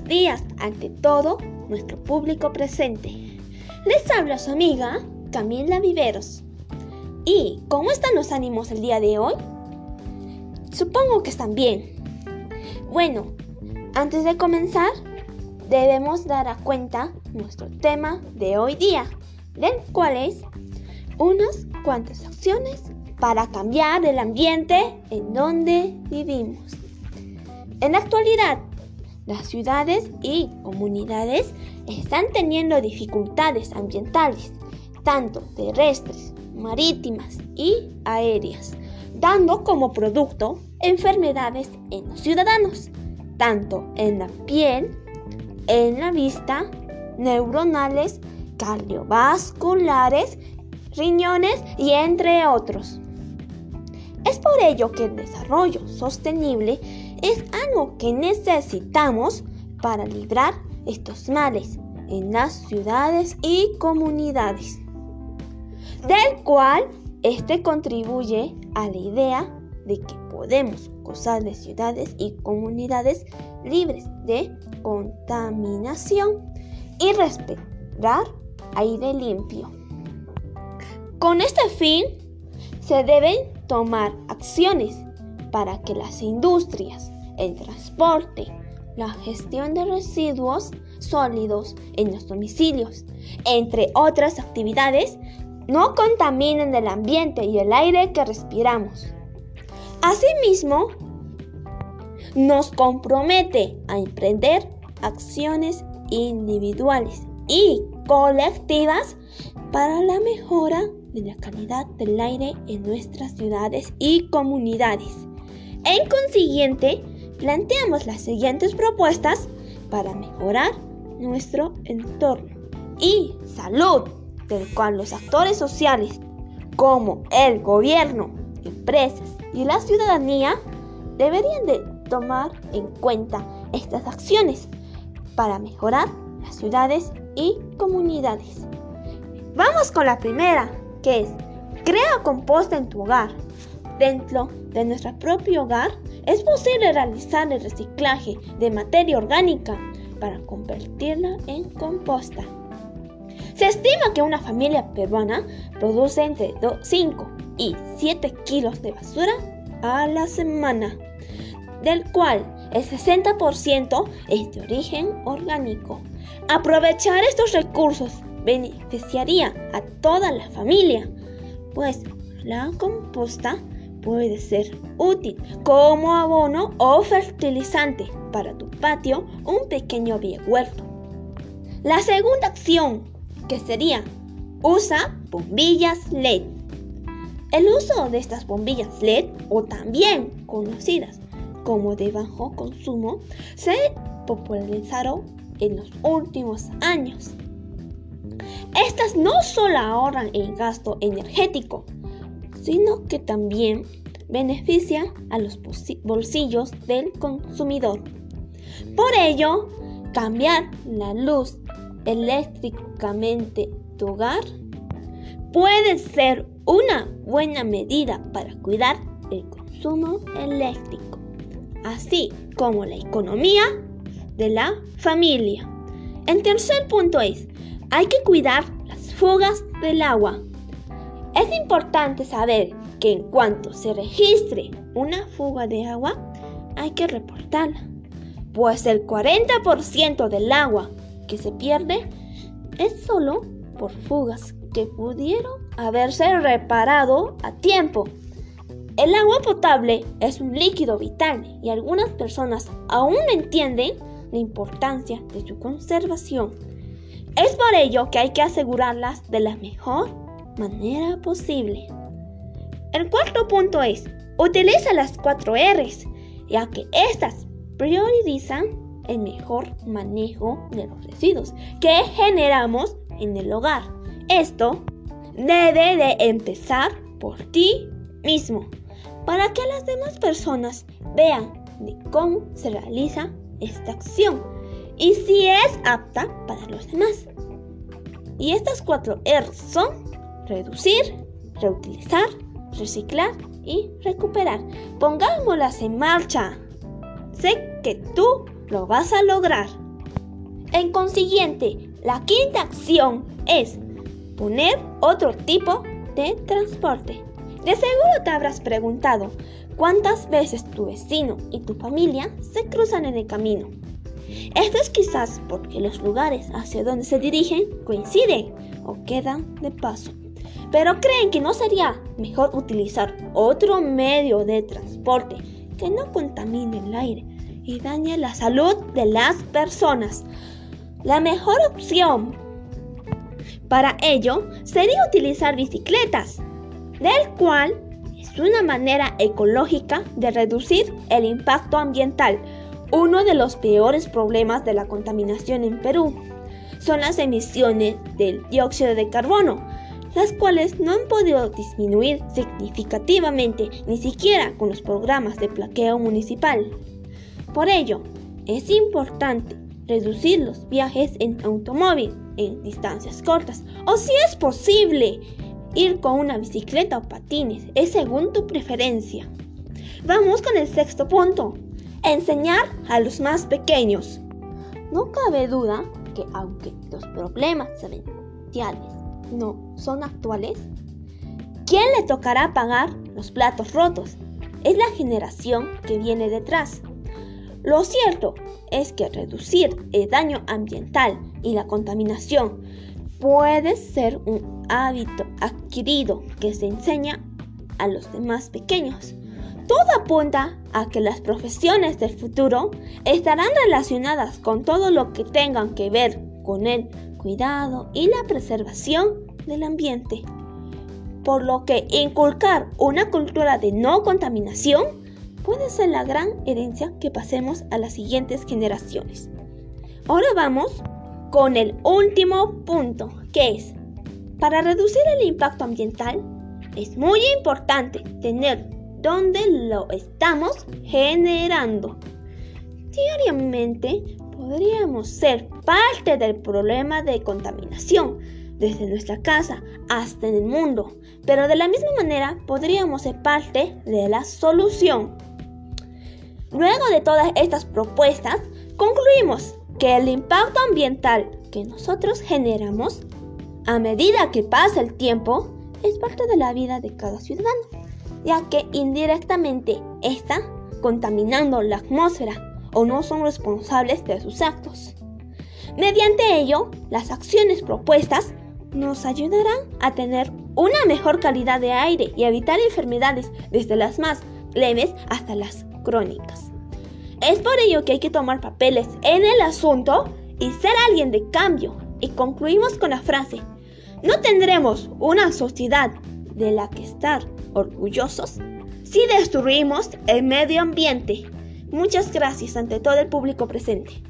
días ante todo nuestro público presente. Les habla su amiga Camila Viveros. ¿Y cómo están los ánimos el día de hoy? Supongo que están bien. Bueno, antes de comenzar, debemos dar a cuenta nuestro tema de hoy día, del cual es unas cuantas acciones para cambiar el ambiente en donde vivimos. En la actualidad, las ciudades y comunidades están teniendo dificultades ambientales, tanto terrestres, marítimas y aéreas, dando como producto enfermedades en los ciudadanos, tanto en la piel, en la vista, neuronales, cardiovasculares, riñones y entre otros. Es por ello que el desarrollo sostenible es algo que necesitamos para librar estos males en las ciudades y comunidades, del cual este contribuye a la idea de que podemos gozar de ciudades y comunidades libres de contaminación y respirar aire limpio. Con este fin, se deben tomar acciones para que las industrias el transporte, la gestión de residuos sólidos en los domicilios, entre otras actividades, no contaminen el ambiente y el aire que respiramos. Asimismo, nos compromete a emprender acciones individuales y colectivas para la mejora de la calidad del aire en nuestras ciudades y comunidades. En consiguiente, planteamos las siguientes propuestas para mejorar nuestro entorno y salud, del cual los actores sociales como el gobierno, empresas y la ciudadanía deberían de tomar en cuenta estas acciones para mejorar las ciudades y comunidades. Vamos con la primera, que es crea composta en tu hogar. Dentro de nuestro propio hogar es posible realizar el reciclaje de materia orgánica para convertirla en composta. Se estima que una familia peruana produce entre 5 y 7 kilos de basura a la semana, del cual el 60% es de origen orgánico. Aprovechar estos recursos beneficiaría a toda la familia, pues la composta puede ser útil como abono o fertilizante para tu patio un pequeño huerto. La segunda acción, que sería usa bombillas LED. El uso de estas bombillas LED, o también conocidas como de bajo consumo, se popularizaron en los últimos años. Estas no solo ahorran el gasto energético, sino que también beneficia a los bolsillos del consumidor. Por ello, cambiar la luz eléctricamente tu hogar puede ser una buena medida para cuidar el consumo eléctrico, así como la economía de la familia. El tercer punto es, hay que cuidar las fugas del agua. Es importante saber que en cuanto se registre una fuga de agua, hay que reportarla, pues el 40% del agua que se pierde es solo por fugas que pudieron haberse reparado a tiempo. El agua potable es un líquido vital y algunas personas aún no entienden la importancia de su conservación. Es por ello que hay que asegurarlas de la mejor manera posible. El cuarto punto es, utiliza las cuatro R's, ya que estas priorizan el mejor manejo de los residuos que generamos en el hogar. Esto debe de empezar por ti mismo, para que las demás personas vean de cómo se realiza esta acción y si es apta para los demás. Y estas cuatro R son reducir, reutilizar, reciclar y recuperar. Pongámoslas en marcha. Sé que tú lo vas a lograr. En consiguiente, la quinta acción es poner otro tipo de transporte. De seguro te habrás preguntado cuántas veces tu vecino y tu familia se cruzan en el camino. Esto es quizás porque los lugares hacia donde se dirigen coinciden o quedan de paso. Pero creen que no sería mejor utilizar otro medio de transporte que no contamine el aire y dañe la salud de las personas. La mejor opción para ello sería utilizar bicicletas, del cual es una manera ecológica de reducir el impacto ambiental. Uno de los peores problemas de la contaminación en Perú son las emisiones del dióxido de carbono, las cuales no han podido disminuir significativamente ni siquiera con los programas de plaqueo municipal. Por ello, es importante reducir los viajes en automóvil en distancias cortas o si es posible ir con una bicicleta o patines, es según tu preferencia. Vamos con el sexto punto, enseñar a los más pequeños. No cabe duda que aunque los problemas ambientales no son actuales, ¿quién le tocará pagar los platos rotos? Es la generación que viene detrás. Lo cierto es que reducir el daño ambiental y la contaminación puede ser un hábito adquirido que se enseña a los demás pequeños. Todo apunta a que las profesiones del futuro estarán relacionadas con todo lo que tengan que ver con el cuidado y la preservación del ambiente. Por lo que inculcar una cultura de no contaminación puede ser la gran herencia que pasemos a las siguientes generaciones. Ahora vamos con el último punto, que es, para reducir el impacto ambiental, es muy importante tener dónde lo estamos generando. Diariamente podríamos ser parte del problema de contaminación, desde nuestra casa hasta en el mundo, pero de la misma manera podríamos ser parte de la solución. Luego de todas estas propuestas, concluimos que el impacto ambiental que nosotros generamos a medida que pasa el tiempo es parte de la vida de cada ciudadano, ya que indirectamente está contaminando la atmósfera o no son responsables de sus actos. Mediante ello, las acciones propuestas nos ayudarán a tener una mejor calidad de aire y evitar enfermedades desde las más leves hasta las crónicas. Es por ello que hay que tomar papeles en el asunto y ser alguien de cambio. Y concluimos con la frase, no tendremos una sociedad de la que estar orgullosos si destruimos el medio ambiente. Muchas gracias ante todo el público presente.